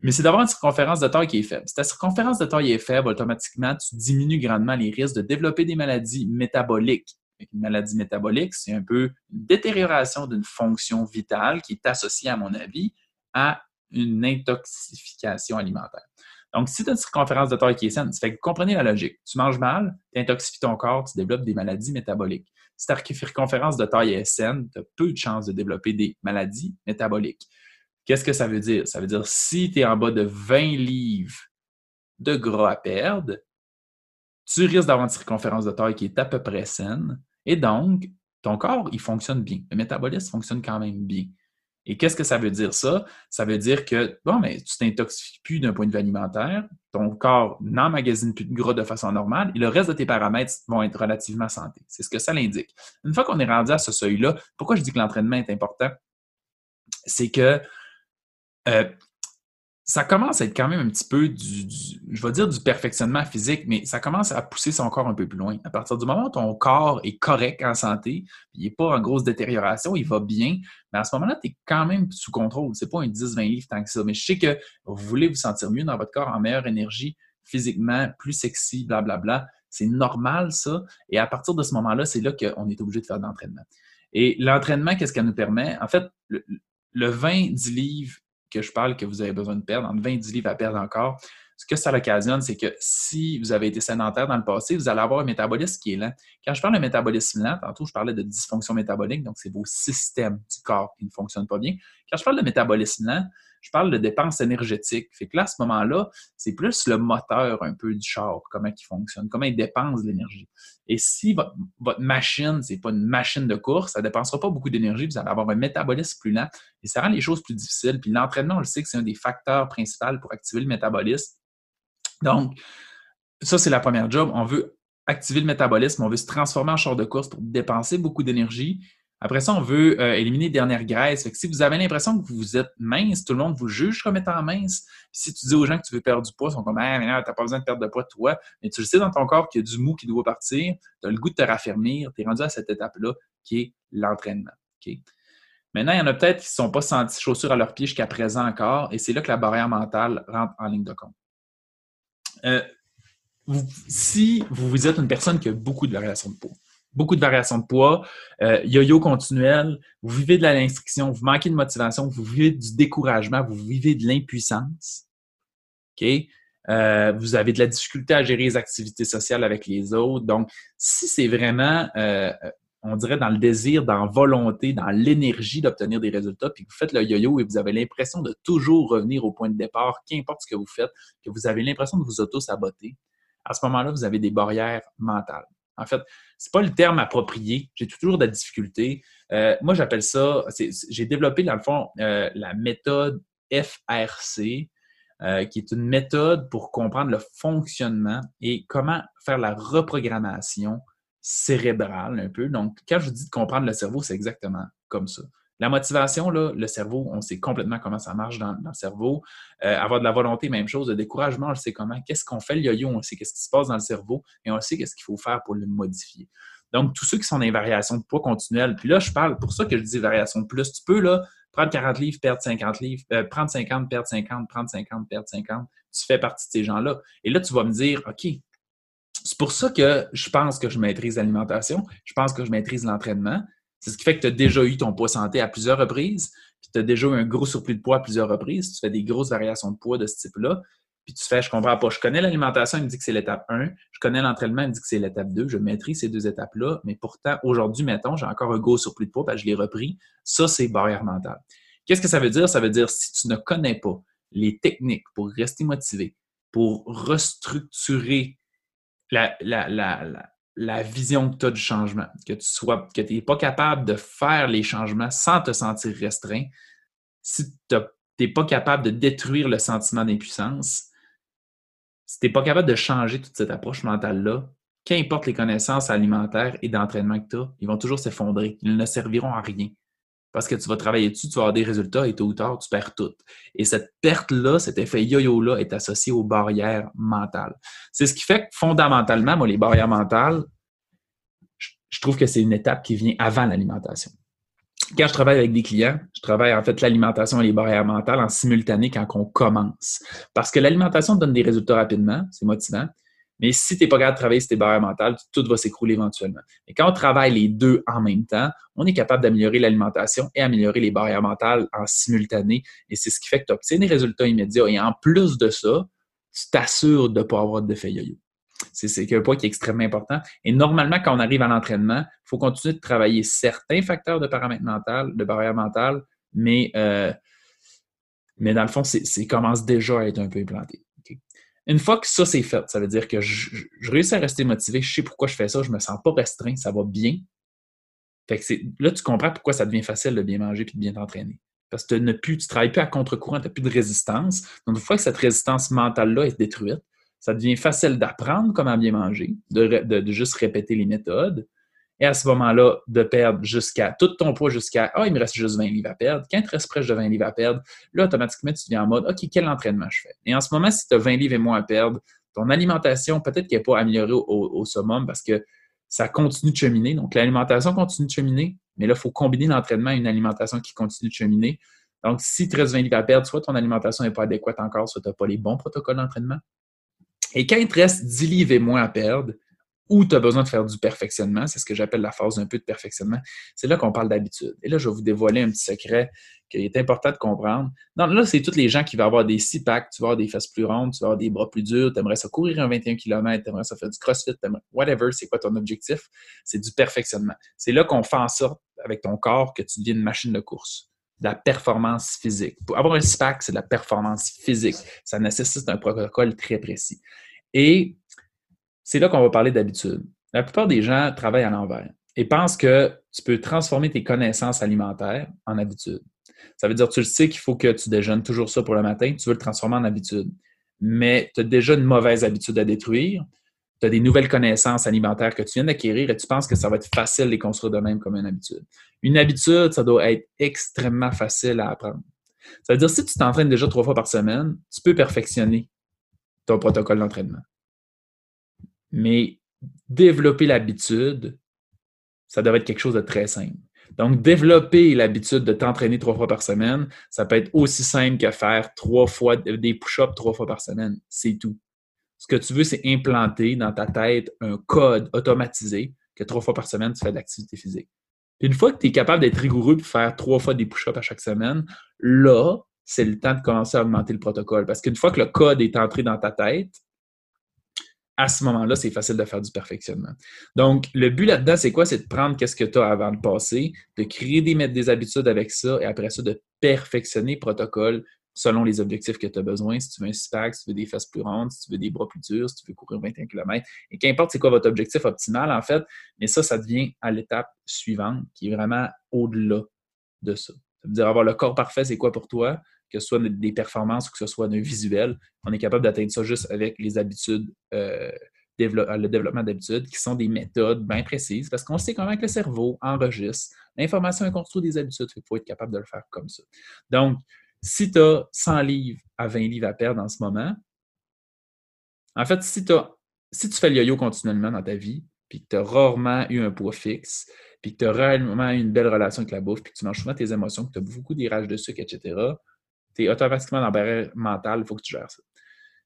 Mais c'est d'avoir une circonférence de taille qui est faible. Si ta circonférence de taille est faible, automatiquement, tu diminues grandement les risques de développer des maladies métaboliques. Une maladie métabolique, c'est un peu une détérioration d'une fonction vitale qui est associée, à mon avis, à une intoxification alimentaire. Donc, si tu as une circonférence de taille qui est saine, ça fait que vous comprenez la logique. Tu manges mal, tu intoxifies ton corps, tu développes des maladies métaboliques. Si ta circonférence de taille est saine, tu as peu de chances de développer des maladies métaboliques. Qu'est-ce que ça veut dire? Ça veut dire si tu es en bas de 20 livres de gras à perdre, tu risques d'avoir une circonférence de taille qui est à peu près saine. Et donc, ton corps, il fonctionne bien. Le métabolisme fonctionne quand même bien. Et qu'est-ce que ça veut dire ça? Ça veut dire que, bon, mais tu t'intoxiques plus d'un point de vue alimentaire, ton corps n'emmagasine plus de gras de façon normale et le reste de tes paramètres vont être relativement santé. C'est ce que ça l'indique. Une fois qu'on est rendu à ce seuil-là, pourquoi je dis que l'entraînement est important? C'est que euh, ça commence à être quand même un petit peu du, je vais dire du perfectionnement physique, mais ça commence à pousser son corps un peu plus loin. À partir du moment où ton corps est correct en santé, il n'est pas en grosse détérioration, il va bien, mais à ce moment-là, tu es quand même sous contrôle. Ce n'est pas un 10-20 livres tant que ça. Mais je sais que vous voulez vous sentir mieux dans votre corps, en meilleure énergie, physiquement, plus sexy, blablabla. C'est normal, ça. Et à partir de ce moment-là, c'est là, qu'on est obligé de faire de l'entraînement. Et l'entraînement, qu'est-ce qu'elle nous permet? En fait, le, le 20-10 livres que je parle que vous avez besoin de perdre, entre 20 et 10 livres à perdre encore, ce que ça l'occasionne, c'est que si vous avez été sédentaire dans le passé, vous allez avoir un métabolisme qui est lent. Quand je parle de métabolisme lent, tantôt je parlais de dysfonction métabolique, donc c'est vos systèmes du corps qui ne fonctionnent pas bien. Quand je parle de métabolisme lent, Je parle de dépenses énergétiques. Fait que là, à ce moment-là, c'est plus le moteur un peu du char, comment il fonctionne, comment il dépense de l'énergie. Et si votre, votre machine, c'est pas une machine de course, ça ne dépensera pas beaucoup d'énergie, vous allez avoir un métabolisme plus lent et ça rend les choses plus difficiles. Puis l'entraînement, on le sait que c'est un des facteurs principaux pour activer le métabolisme. Donc, ça, c'est la première job. On veut activer le métabolisme, on veut se transformer en char de course pour dépenser beaucoup d'énergie. Après ça, on veut euh, éliminer les dernières graisses. si vous avez l'impression que vous êtes mince, tout le monde vous juge comme étant mince. si tu dis aux gens que tu veux perdre du poids, ils sont comme Ah, tu n'as pas besoin de perdre de poids, toi. Mais tu le sais dans ton corps qu'il y a du mou qui doit partir, tu as le goût de te raffermir, tu es rendu à cette étape-là qui est l'entraînement. Maintenant, il y en a peut-être qui ne sont pas sentis chaussures à leurs pieds jusqu'à présent encore, et c'est là que la barrière mentale rentre en ligne de compte. Euh, si vous êtes une personne qui a beaucoup de variations de poids, beaucoup de variations de poids, euh, yo-yo continuel, vous vivez de l'instruction, vous manquez de motivation, vous vivez du découragement, vous vivez de l'impuissance, OK? Euh, vous avez de la difficulté à gérer les activités sociales avec les autres. Donc, si c'est vraiment, euh, on dirait, dans le désir, dans la volonté, dans l'énergie d'obtenir des résultats, puis que vous faites le yo-yo et vous avez l'impression de toujours revenir au point de départ, qu'importe ce que vous faites, que vous avez l'impression de vous auto-saboter, à ce moment-là, vous avez des barrières mentales. En fait, c'est pas le terme approprié. J'ai toujours de la difficulté. Euh, moi, j'appelle ça, j'ai développé dans le fond euh, la méthode FRC, euh, qui est une méthode pour comprendre le fonctionnement et comment faire la reprogrammation cérébrale un peu. Donc, quand je dis de comprendre le cerveau, c'est exactement comme ça. La motivation, le cerveau, on sait complètement comment ça marche dans, le cerveau. Euh, avoir de la volonté, même chose. Le découragement, on le sait comment. Qu'est-ce qu'on fait? Le yo-yo, on sait qu'est-ce qui se passe dans le cerveau et on sait qu'est-ce qu'il faut faire pour le modifier. Donc, tous ceux qui sont dans les variations de poids continuelles, puis là, je parle, pour ça que je dis variation de plus, tu peux là, prendre 40 livres, perdre 50 livres, euh, prendre 50, perdre 50, prendre 50, perdre 50. Tu fais partie de ces gens-là. Et là, tu vas me dire, OK, c'est pour ça que je pense que je maîtrise l'alimentation, je pense que je maîtrise l'entraînement, ce qui fait que tu as déjà eu ton poids santé à plusieurs reprises, puis tu as déjà eu un gros surplus de poids à plusieurs reprises, tu fais des grosses variations de poids de ce type-là, puis tu fais, je comprends pas, je connais l'alimentation, il me dit que c'est l'étape 1, je connais l'entraînement, il me dit que c'est l'étape 2, je maîtrise ces deux étapes-là, mais pourtant, aujourd'hui, mettons, j'ai encore un gros surplus de poids, ben, je l'ai repris. Ça, c'est barrière mentale. Qu'est-ce que ça veut dire? Ça veut dire si tu ne connais pas les techniques pour rester motivé, pour restructurer la, la, la vision que tu as du changement, que tu sois, que tu n'es pas capable de faire les changements sans te sentir restreint, si tu n'es pas capable de détruire le sentiment d'impuissance, si tu n'es pas capable de changer toute cette approche mentale-là, qu'importe les connaissances alimentaires et d'entraînement que tu as, ils vont toujours s'effondrer. Ils ne serviront à rien. Parce que tu vas travailler dessus, tu vas avoir des résultats et tôt ou tard, tu perds tout. Et cette perte-là, cet effet yo-yo-là est associé aux barrières mentales. C'est ce qui fait que fondamentalement, moi, les barrières mentales, je trouve que c'est une étape qui vient avant l'alimentation. Quand je travaille avec des clients, je travaille en fait l'alimentation et les barrières mentales en simultané quand on commence. Parce que l'alimentation donne des résultats rapidement, c'est motivant, mais si tu n'es pas capable de travailler sur tes barrières mentales, tout va s'écrouler éventuellement. Et quand on travaille les deux en même temps, on est capable d'améliorer l'alimentation et améliorer les barrières mentales en simultané. Et c'est ce qui fait que tu obtiens des résultats immédiats. Et en plus de ça, tu t'assures de ne pas avoir d'effet yo-yo. C'est un point qui est extrêmement important. Et normalement, quand on arrive à l'entraînement, il faut continuer de travailler certains facteurs de paramètres mentaux, de barrières mentales, mais, euh, mais dans le fond, c'est commence déjà à être un peu implanté. Une fois que ça c'est fait, ça veut dire que je, réussis à rester motivé, je sais pourquoi je fais ça, je me sens pas restreint, ça va bien. Fait que là, tu comprends pourquoi ça devient facile de bien manger et de bien t'entraîner. Parce que tu ne travailles plus à contre-courant, tu n'as plus de résistance. Donc, une fois que cette résistance mentale-là est détruite, ça devient facile d'apprendre comment bien manger, de, juste répéter les méthodes. Et à ce moment-là, de perdre jusqu'à tout ton poids jusqu'à Ah, il me reste juste 20 livres à perdre. Quand il te reste de 20 livres à perdre, là, automatiquement, tu viens en mode OK, quel entraînement je fais? Et en ce moment, si tu as 20 livres et moins à perdre, ton alimentation, peut-être qu'elle n'est pas améliorée au, summum parce que ça continue de cheminer. Donc, l'alimentation continue de cheminer, mais là, il faut combiner l'entraînement et une alimentation qui continue de cheminer. Donc, si tu restes 20 livres à perdre, soit ton alimentation n'est pas adéquate encore, soit tu n'as pas les bons protocoles d'entraînement. Et quand il te reste 10 livres et moins à perdre, ou tu as besoin de faire du perfectionnement, c'est ce que j'appelle la phase un peu de perfectionnement, c'est là qu'on parle d'habitude. Et là, je vais vous dévoiler un petit secret qui est important de comprendre. Non, là, c'est tous les gens qui vont avoir des six packs, tu vas avoir des fesses plus rondes, tu vas avoir des bras plus durs, tu aimerais ça courir un 21 km, tu aimerais ça faire du crossfit, whatever, c'est quoi ton objectif? C'est du perfectionnement. C'est là qu'on fait en sorte, avec ton corps, que tu deviens une machine de course. de la performance physique. Pour avoir un SPAC, c'est de la performance physique. Ça nécessite un protocole très précis. Et c'est là qu'on va parler d'habitude. La plupart des gens travaillent à l'envers et pensent que tu peux transformer tes connaissances alimentaires en habitude. Ça veut dire, tu le sais qu'il faut que tu déjeunes toujours ça pour le matin, tu veux le transformer en habitude. Mais tu as déjà une mauvaise habitude à détruire, tu as des nouvelles connaissances alimentaires que tu viens d'acquérir et tu penses que ça va être facile de les construire de même comme une habitude. Une habitude, ça doit être extrêmement facile à apprendre. Ça veut dire, si tu t'entraînes déjà trois fois par semaine, tu peux perfectionner ton protocole d'entraînement. Mais développer l'habitude, ça doit être quelque chose de très simple. Donc, développer l'habitude de t'entraîner trois fois par semaine, ça peut être aussi simple que faire trois fois des push-ups trois fois par semaine. C'est tout. Ce que tu veux, c'est implanter dans ta tête un code automatisé que trois fois par semaine, tu fais de l'activité physique. Puis une fois que tu es capable d'être rigoureux et faire trois fois des push-ups à chaque semaine, là, c'est le temps de commencer à augmenter le protocole. Parce qu'une fois que le code est entré dans ta tête, à ce moment-là, c'est facile de faire du perfectionnement. Donc, le but là-dedans, c'est quoi? C'est de prendre qu'est-ce que tu as avant de passer, de créer des, des habitudes avec ça et après ça, de perfectionner le protocole selon les objectifs que tu as besoin. Si tu veux un six-pack, si tu veux des fesses plus rondes, si tu veux des bras plus durs, si tu veux courir 21 km. Et qu'importe c'est quoi votre objectif optimal, en fait, mais ça, ça devient à l'étape suivante, qui est vraiment au-delà de ça. Ça veut dire avoir le corps parfait, c'est quoi pour toi? Que ce soit des performances ou que ce soit d'un visuel, on est capable d'atteindre ça juste avec les habitudes, euh, le développement d'habitudes, qui sont des méthodes bien précises, parce qu'on sait comment que le cerveau enregistre l'information et construit des habitudes. Il faut être capable de le faire comme ça. Donc, si tu as 100 livres à 20 livres à perdre en ce moment, en fait, si, si tu fais le yo-yo continuellement dans ta vie, puis que tu as rarement eu un poids fixe, puis que tu as réellement eu une belle relation avec la bouffe, puis que tu manges souvent tes émotions, que tu as beaucoup d'irages de sucre, etc., tu es automatiquement dans la barrière mentale, il faut que tu gères ça.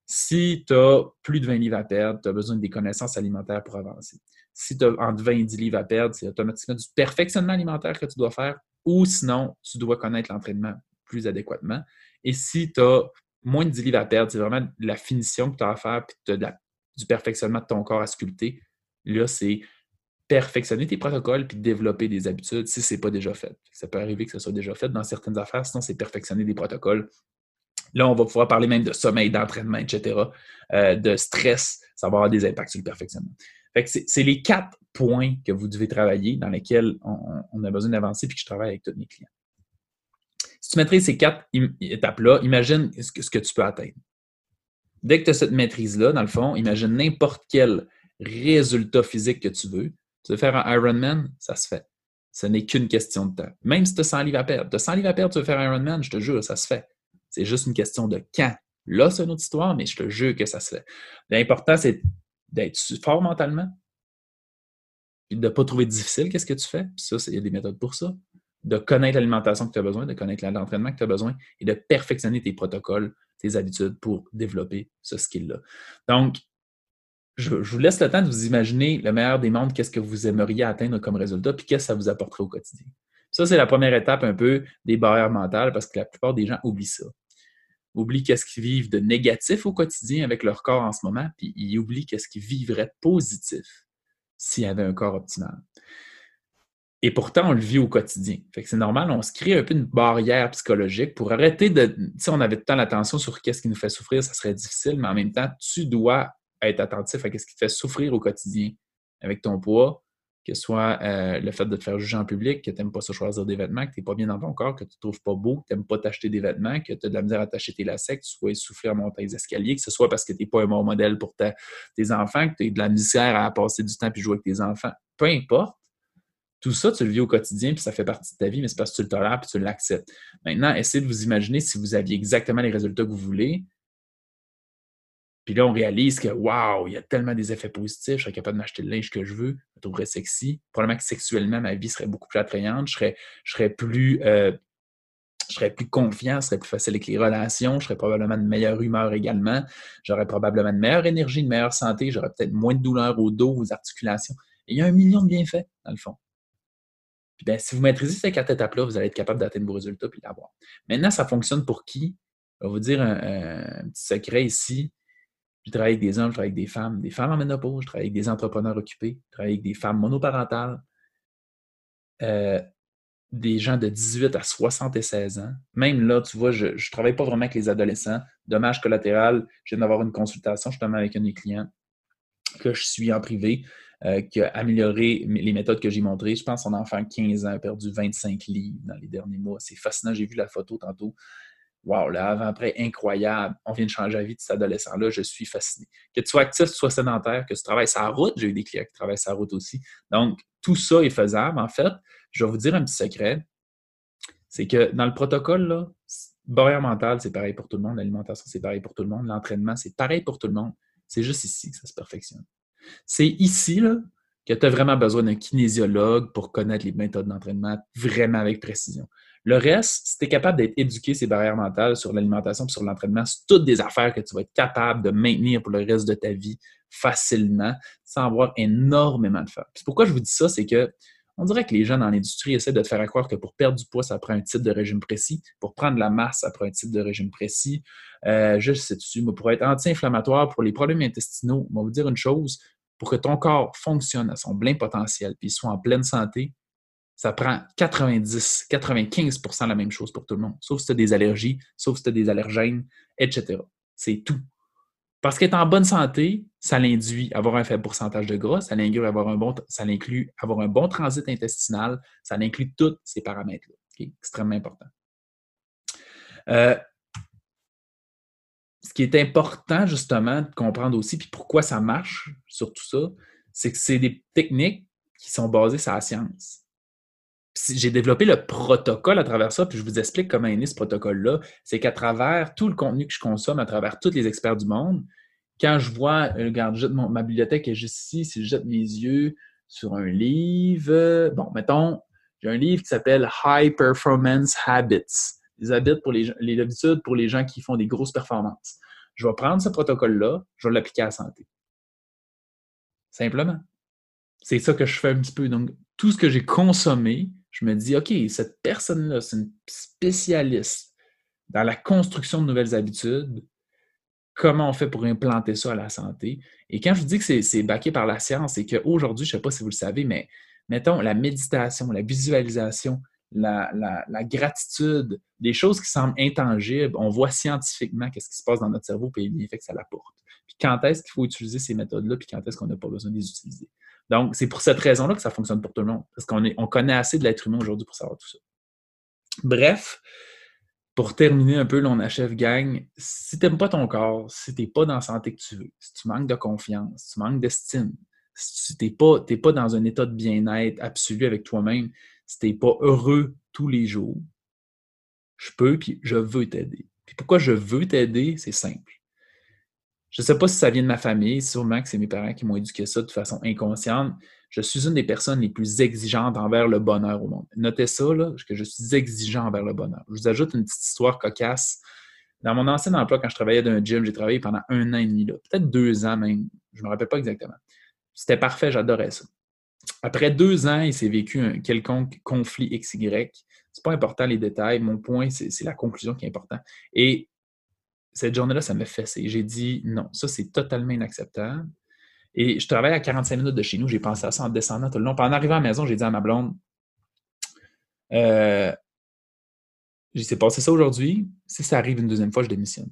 Si tu as plus de 20 livres à perdre, tu as besoin des connaissances alimentaires pour avancer. Si tu as entre 20 et 10 livres à perdre, c'est automatiquement du perfectionnement alimentaire que tu dois faire ou sinon, tu dois connaître l'entraînement plus adéquatement. Et si tu as moins de 10 livres à perdre, c'est vraiment la finition que tu as à faire puis tu as du perfectionnement de ton corps à sculpter. Là, c'est perfectionner tes protocoles puis développer des habitudes si ce n'est pas déjà fait. Ça peut arriver que ce soit déjà fait dans certaines affaires, sinon c'est perfectionner des protocoles. Là, on va pouvoir parler même de sommeil, d'entraînement, etc., euh, de stress, ça va avoir des impacts sur le perfectionnement. c'est les quatre points que vous devez travailler dans lesquels on, a besoin d'avancer puis que je travaille avec tous mes clients. Si tu maîtrises ces quatre étapes-là, imagine ce que, ce que tu peux atteindre. Dès que tu as cette maîtrise-là, dans le fond, imagine n'importe quel résultat physique que tu veux. Tu veux faire un Ironman, ça se fait. Ce n'est qu'une question de temps. Même si tu as 100 livres à perdre. Tu as 100 livres à perdre, tu veux faire Ironman, je te jure, ça se fait. C'est juste une question de quand. Là, c'est une autre histoire, mais je te jure que ça se fait. L'important, c'est d'être fort mentalement, puis de ne pas trouver difficile qu'est-ce que tu fais. Puis ça, il y a des méthodes pour ça. De connaître l'alimentation que tu as besoin, de connaître l'entraînement que tu as besoin et de perfectionner tes protocoles, tes habitudes pour développer ce skill-là. Donc, je, vous laisse le temps de vous imaginer le meilleur des mondes, qu'est-ce que vous aimeriez atteindre comme résultat, puis qu'est-ce que ça vous apporterait au quotidien. Ça, c'est la première étape un peu des barrières mentales, parce que la plupart des gens oublient ça. Oublient qu'est-ce qu'ils vivent de négatif au quotidien avec leur corps en ce moment, puis ils oublient qu'est-ce qu'ils vivraient positif s'il y avait un corps optimal. Et pourtant, on le vit au quotidien. C'est normal, on se crée un peu une barrière psychologique pour arrêter de. Si on avait tout l'attention sur qu'est-ce qui nous fait souffrir, ça serait difficile, mais en même temps, tu dois être attentif à ce qui te fait souffrir au quotidien avec ton poids, que ce soit euh, le fait de te faire juger en public, que tu n'aimes pas se choisir des vêtements, que tu n'es pas bien dans ton corps, que tu ne trouves pas beau, que tu n'aimes pas t'acheter des vêtements, que tu as de la misère à t'acheter tes lacets, que tu sois essoufflé à monter les escaliers, que ce soit parce que tu n'es pas un bon modèle pour tes enfants, que tu as de la misère à passer du temps puis jouer avec tes enfants. Peu importe. Tout ça, tu le vis au quotidien, puis ça fait partie de ta vie, mais c'est parce que tu le tolères puis tu l'acceptes. Maintenant, essayez de vous imaginer si vous aviez exactement les résultats que vous voulez, puis là, on réalise que, waouh, il y a tellement des effets positifs, je serais capable de m'acheter le linge que je veux, je me trouverais sexy. Probablement que sexuellement, ma vie serait beaucoup plus attrayante, je serais, je serais plus. Euh, je serais plus confiant, ce serait plus facile avec les relations, je serais probablement de meilleure humeur également, j'aurais probablement de meilleure énergie, de meilleure santé, j'aurais peut-être moins de douleurs au dos, aux articulations. il y a un million de bienfaits, dans le fond. Puis bien, si vous maîtrisez ces quatre étapes-là, vous allez être capable d'atteindre vos résultats et l'avoir. Maintenant, ça fonctionne pour qui? Je vais vous dire un petit secret ici. Je travaille avec des hommes, je travaille avec des femmes, des femmes en ménopause, je travaille avec des entrepreneurs occupés, je travaille avec des femmes monoparentales. Euh, des gens de 18 à 76 ans. Même là, tu vois, je ne travaille pas vraiment avec les adolescents. Dommage collatéral, je viens d'avoir une consultation justement avec un de mes clients que je suis en privé, euh, qui a amélioré les méthodes que j'ai montrées. Je pense que son enfant 15 ans a perdu 25 livres dans les derniers mois. C'est fascinant. J'ai vu la photo tantôt. Wow, là, avant-après, incroyable. On vient de changer la vie de cet adolescent-là. Je suis fasciné. Que tu sois actif, que tu sois sédentaire, que tu travailles sa route. J'ai eu des clients qui travaillent sa route aussi. Donc, tout ça est faisable. En fait, je vais vous dire un petit secret. C'est que dans le protocole, là, barrière mentale, c'est pareil pour tout le monde. L'alimentation, c'est pareil pour tout le monde. L'entraînement, c'est pareil pour tout le monde. C'est juste ici que ça se perfectionne. C'est ici là, que tu as vraiment besoin d'un kinésiologue pour connaître les méthodes d'entraînement vraiment avec précision. Le reste, si tu es capable d'être éduqué ces barrières mentales sur l'alimentation sur l'entraînement, c'est toutes des affaires que tu vas être capable de maintenir pour le reste de ta vie facilement sans avoir énormément de faire. pourquoi je vous dis ça, c'est que on dirait que les gens dans l'industrie essaient de te faire croire que pour perdre du poids, ça prend un type de régime précis. Pour prendre de la masse, ça prend un type de régime précis. Euh, je sais dessus, mais pour être anti-inflammatoire, pour les problèmes intestinaux, on va vous dire une chose, pour que ton corps fonctionne à son plein potentiel puis soit en pleine santé, ça prend 90, 95% la même chose pour tout le monde, sauf si tu as des allergies, sauf si tu as des allergènes, etc. C'est tout. Parce qu'être en bonne santé, ça l'induit avoir un faible pourcentage de gras, ça l'inclut avoir un bon, avoir un bon transit intestinal, ça inclut tous ces paramètres-là. Extrêmement important. Euh, ce qui est important, justement, de comprendre aussi, puis pourquoi ça marche sur tout ça, c'est que c'est des techniques qui sont basées sur la science. J'ai développé le protocole à travers ça, puis je vous explique comment est né ce protocole-là. C'est qu'à travers tout le contenu que je consomme, à travers tous les experts du monde, quand je vois, euh, regarde, ma bibliothèque est juste ici, si je jette mes yeux sur un livre, bon, mettons, j'ai un livre qui s'appelle High Performance Habits, les pour les, les habitudes pour les gens qui font des grosses performances. Je vais prendre ce protocole-là, je vais l'appliquer à la santé. Simplement. C'est ça que je fais un petit peu. Donc, tout ce que j'ai consommé, je me dis, OK, cette personne-là, c'est une spécialiste dans la construction de nouvelles habitudes. Comment on fait pour implanter ça à la santé? Et quand je dis que c'est baqué par la science, c'est qu'aujourd'hui, je ne sais pas si vous le savez, mais mettons la méditation, la visualisation, la, gratitude, des choses qui semblent intangibles, on voit scientifiquement qu'est-ce qui se passe dans notre cerveau et l'effet que ça l'apporte. Puis quand est-ce qu'il faut utiliser ces méthodes-là, puis quand est-ce qu'on n'a pas besoin de les utiliser? Donc, c'est pour cette raison-là que ça fonctionne pour tout le monde, parce qu'on on connaît assez de l'être humain aujourd'hui pour savoir tout ça. Bref, pour terminer un peu, l'on achève gang. Si tu n'aimes pas ton corps, si tu n'es pas dans la santé que tu veux, si tu manques de confiance, si tu manques d'estime, si tu n'es pas, pas dans un état de bien-être absolu avec toi-même, si tu n'es pas heureux tous les jours, je peux puis je veux t'aider. Puis pourquoi je veux t'aider, c'est simple. Je ne sais pas si ça vient de ma famille, sûrement que c'est mes parents qui m'ont éduqué ça de façon inconsciente. Je suis une des personnes les plus exigeantes envers le bonheur au monde. Notez ça, que je suis exigeant envers le bonheur. Je vous ajoute une petite histoire cocasse. Dans mon ancien emploi, quand je travaillais dans un gym, j'ai travaillé pendant un an et demi, peut-être deux ans même. Je ne me rappelle pas exactement. C'était parfait, j'adorais ça. Après deux ans, il s'est vécu un quelconque conflit XY. C'est pas important les détails. Mon point, c'est la conclusion qui est importante. Et cette journée-là, ça m'a fessé. J'ai dit non, ça c'est totalement inacceptable. Et je travaillais à 45 minutes de chez nous. J'ai pensé à ça en descendant tout le long. Puis en arrivant à la maison, j'ai dit à ma blonde euh, J'ai passé ça aujourd'hui. Si ça arrive une deuxième fois, je démissionne.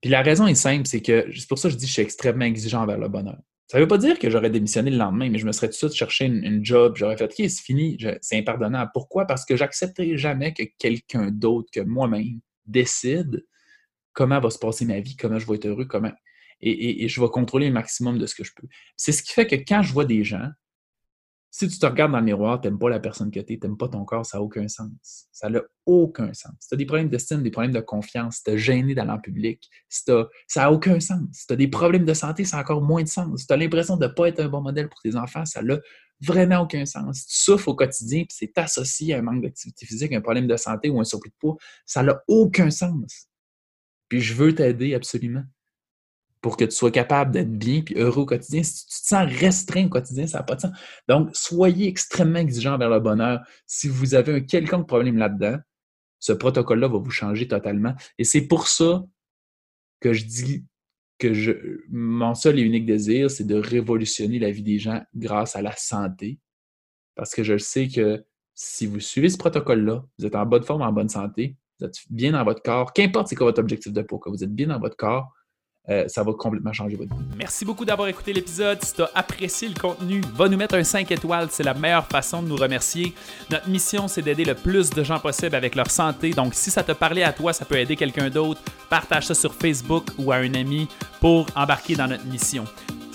Puis la raison est simple, c'est que c'est pour ça que je dis que je suis extrêmement exigeant envers le bonheur. Ça ne veut pas dire que j'aurais démissionné le lendemain, mais je me serais tout de suite cherché une, job. J'aurais fait OK, c'est fini, c'est impardonnable. Pourquoi? Parce que j'accepterai jamais que quelqu'un d'autre que moi-même décide comment va se passer ma vie, comment je vais être heureux, comment. Et, je vais contrôler le maximum de ce que je peux. C'est ce qui fait que quand je vois des gens, si tu te regardes dans le miroir, tu n'aimes pas la personne que tu es, tu n'aimes pas ton corps, ça n'a aucun sens. Ça n'a aucun sens. Si tu as des problèmes d'estime, des problèmes de confiance, si tu es gêné d'aller en public, ça n'a aucun sens. Si tu as des problèmes de santé, ça a encore moins de sens. Si tu as l'impression de ne pas être un bon modèle pour tes enfants, ça n'a vraiment aucun sens. Si tu souffres au quotidien et c'est associé à un manque d'activité physique, un problème de santé ou un surplus de poids, ça n'a aucun sens. Puis je veux t'aider absolument pour que tu sois capable d'être bien et heureux au quotidien. Si tu te sens restreint au quotidien, ça n'a pas de sens. Donc, soyez extrêmement exigeant vers le bonheur. Si vous avez un quelconque problème là-dedans, ce protocole-là va vous changer totalement. Et c'est pour ça que je dis que mon seul et unique désir, c'est de révolutionner la vie des gens grâce à la santé. Parce que je sais que si vous suivez ce protocole-là, vous êtes en bonne forme, en bonne santé, vous êtes bien dans votre corps, qu'importe c'est quoi votre objectif de poids, que vous êtes bien dans votre corps, euh, ça va complètement changer votre vie. Merci beaucoup d'avoir écouté l'épisode. Si tu as apprécié le contenu, va nous mettre un 5 étoiles. C'est la meilleure façon de nous remercier. Notre mission, c'est d'aider le plus de gens possible avec leur santé. Donc, si ça te parlait à toi, ça peut aider quelqu'un d'autre. Partage ça sur Facebook ou à un ami pour embarquer dans notre mission.